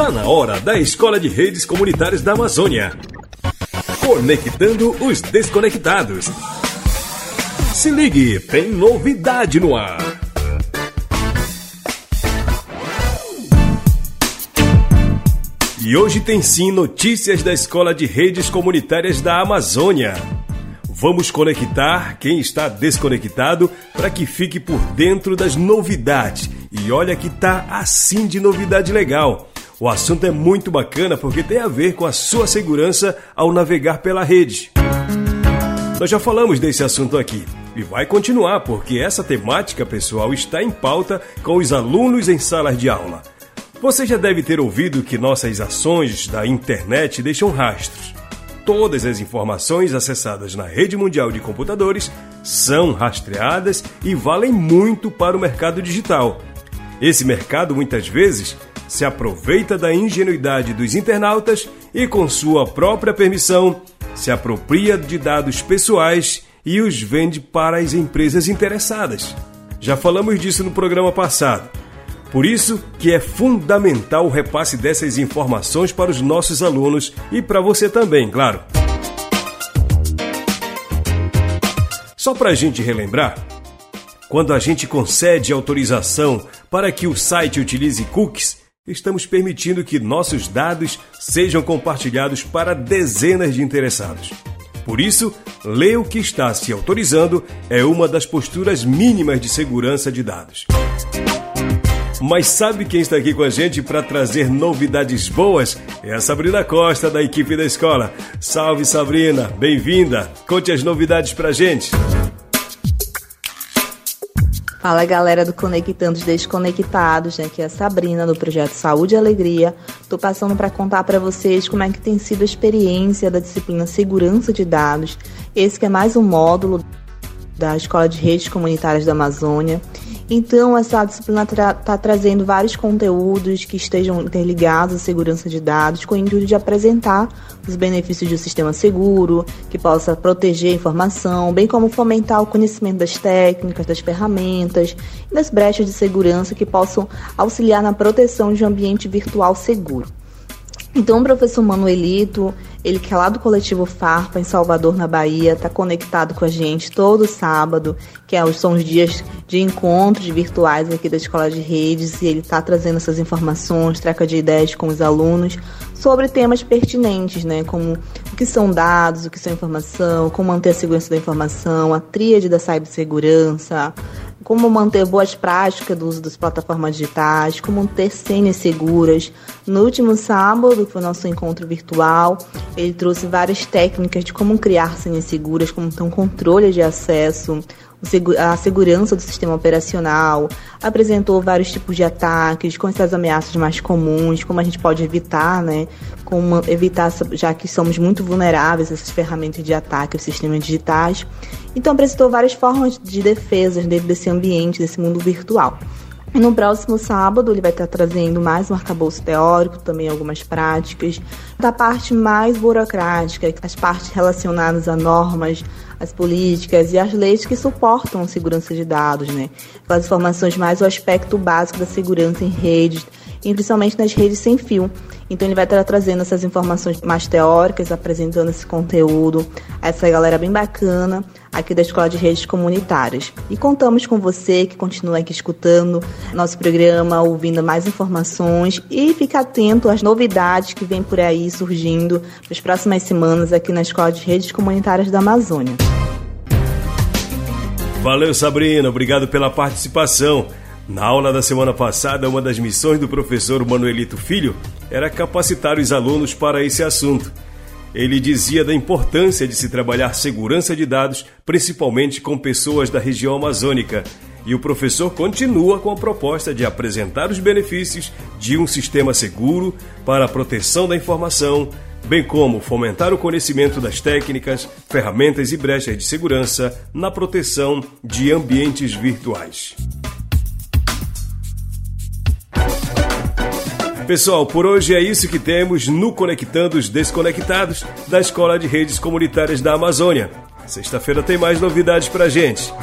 Tá na hora da Escola de Redes Comunitárias da Amazônia. Conectando os desconectados. Se ligue, tem novidade no ar. E hoje tem sim notícias da Escola de Redes Comunitárias da Amazônia. Vamos conectar quem está desconectado para que fique por dentro das novidades. E olha que tá assim de novidade legal. O assunto é muito bacana porque tem a ver com a sua segurança ao navegar pela rede. Nós já falamos desse assunto aqui e vai continuar porque essa temática, pessoal, está em pauta com os alunos em salas de aula. Você já deve ter ouvido que nossas ações da internet deixam rastros. Todas as informações acessadas na rede mundial de computadores são rastreadas e valem muito para o mercado digital. Esse mercado muitas vezes se aproveita da ingenuidade dos internautas e, com sua própria permissão, se apropria de dados pessoais e os vende para as empresas interessadas. Já falamos disso no programa passado. Por isso que é fundamental o repasse dessas informações para os nossos alunos e para você também, claro. Só para a gente relembrar, quando a gente concede autorização para que o site utilize cookies, estamos permitindo que nossos dados sejam compartilhados para dezenas de interessados. Por isso, ler o que está se autorizando é uma das posturas mínimas de segurança de dados. Mas sabe quem está aqui com a gente para trazer novidades boas? É a Sabrina Costa, da equipe da escola. Salve, Sabrina! Bem-vinda! Conte as novidades para gente. Fala galera do Conectando os Desconectados, né? Aqui é a Sabrina do projeto Saúde e Alegria. Tô passando para contar para vocês como é que tem sido a experiência da disciplina Segurança de Dados. Esse que é mais um módulo da Escola de Redes Comunitárias da Amazônia. Então, essa disciplina está tra trazendo vários conteúdos que estejam interligados à segurança de dados, com o intuito de apresentar os benefícios de um sistema seguro, que possa proteger a informação, bem como fomentar o conhecimento das técnicas, das ferramentas e das brechas de segurança que possam auxiliar na proteção de um ambiente virtual seguro. Então, o professor Manuelito, ele que é lá do coletivo Farpa, em Salvador, na Bahia, está conectado com a gente todo sábado, que é, são os dias de encontros virtuais aqui da Escola de Redes, e ele está trazendo essas informações, troca de ideias com os alunos sobre temas pertinentes, né, como o que são dados, o que são informação, como manter a segurança da informação, a tríade da cibersegurança, como manter boas práticas do uso das plataformas digitais, como ter senhas seguras. No último sábado, que foi o nosso encontro virtual, ele trouxe várias técnicas de como criar senhas seguras, como ter um controle de acesso, a segurança do sistema operacional, apresentou vários tipos de ataques, com essas ameaças mais comuns, como a gente pode evitar, né? Como evitar, já que somos muito vulneráveis a essas ferramentas de ataque, os sistemas digitais. Então apresentou várias formas de defesa dentro desse ambiente, desse mundo virtual. No próximo sábado ele vai estar trazendo mais um arcabouço teórico, também algumas práticas, da parte mais burocrática, as partes relacionadas a normas, as políticas e as leis que suportam a segurança de dados, né? As informações mais o aspecto básico da segurança em redes, e principalmente nas redes sem fio. Então ele vai estar trazendo essas informações mais teóricas, apresentando esse conteúdo, essa galera bem bacana aqui da Escola de Redes Comunitárias. E contamos com você que continua aqui escutando nosso programa, ouvindo mais informações e fica atento às novidades que vem por aí surgindo nas próximas semanas aqui na Escola de Redes Comunitárias da Amazônia. Valeu, Sabrina. Obrigado pela participação. Na aula da semana passada, uma das missões do professor Manuelito Filho era capacitar os alunos para esse assunto. Ele dizia da importância de se trabalhar segurança de dados, principalmente com pessoas da região amazônica. E o professor continua com a proposta de apresentar os benefícios de um sistema seguro para a proteção da informação, bem como fomentar o conhecimento das técnicas, ferramentas e brechas de segurança na proteção de ambientes virtuais. Pessoal, por hoje é isso que temos no Conectando os Desconectados da Escola de Redes Comunitárias da Amazônia. Sexta-feira tem mais novidades pra gente.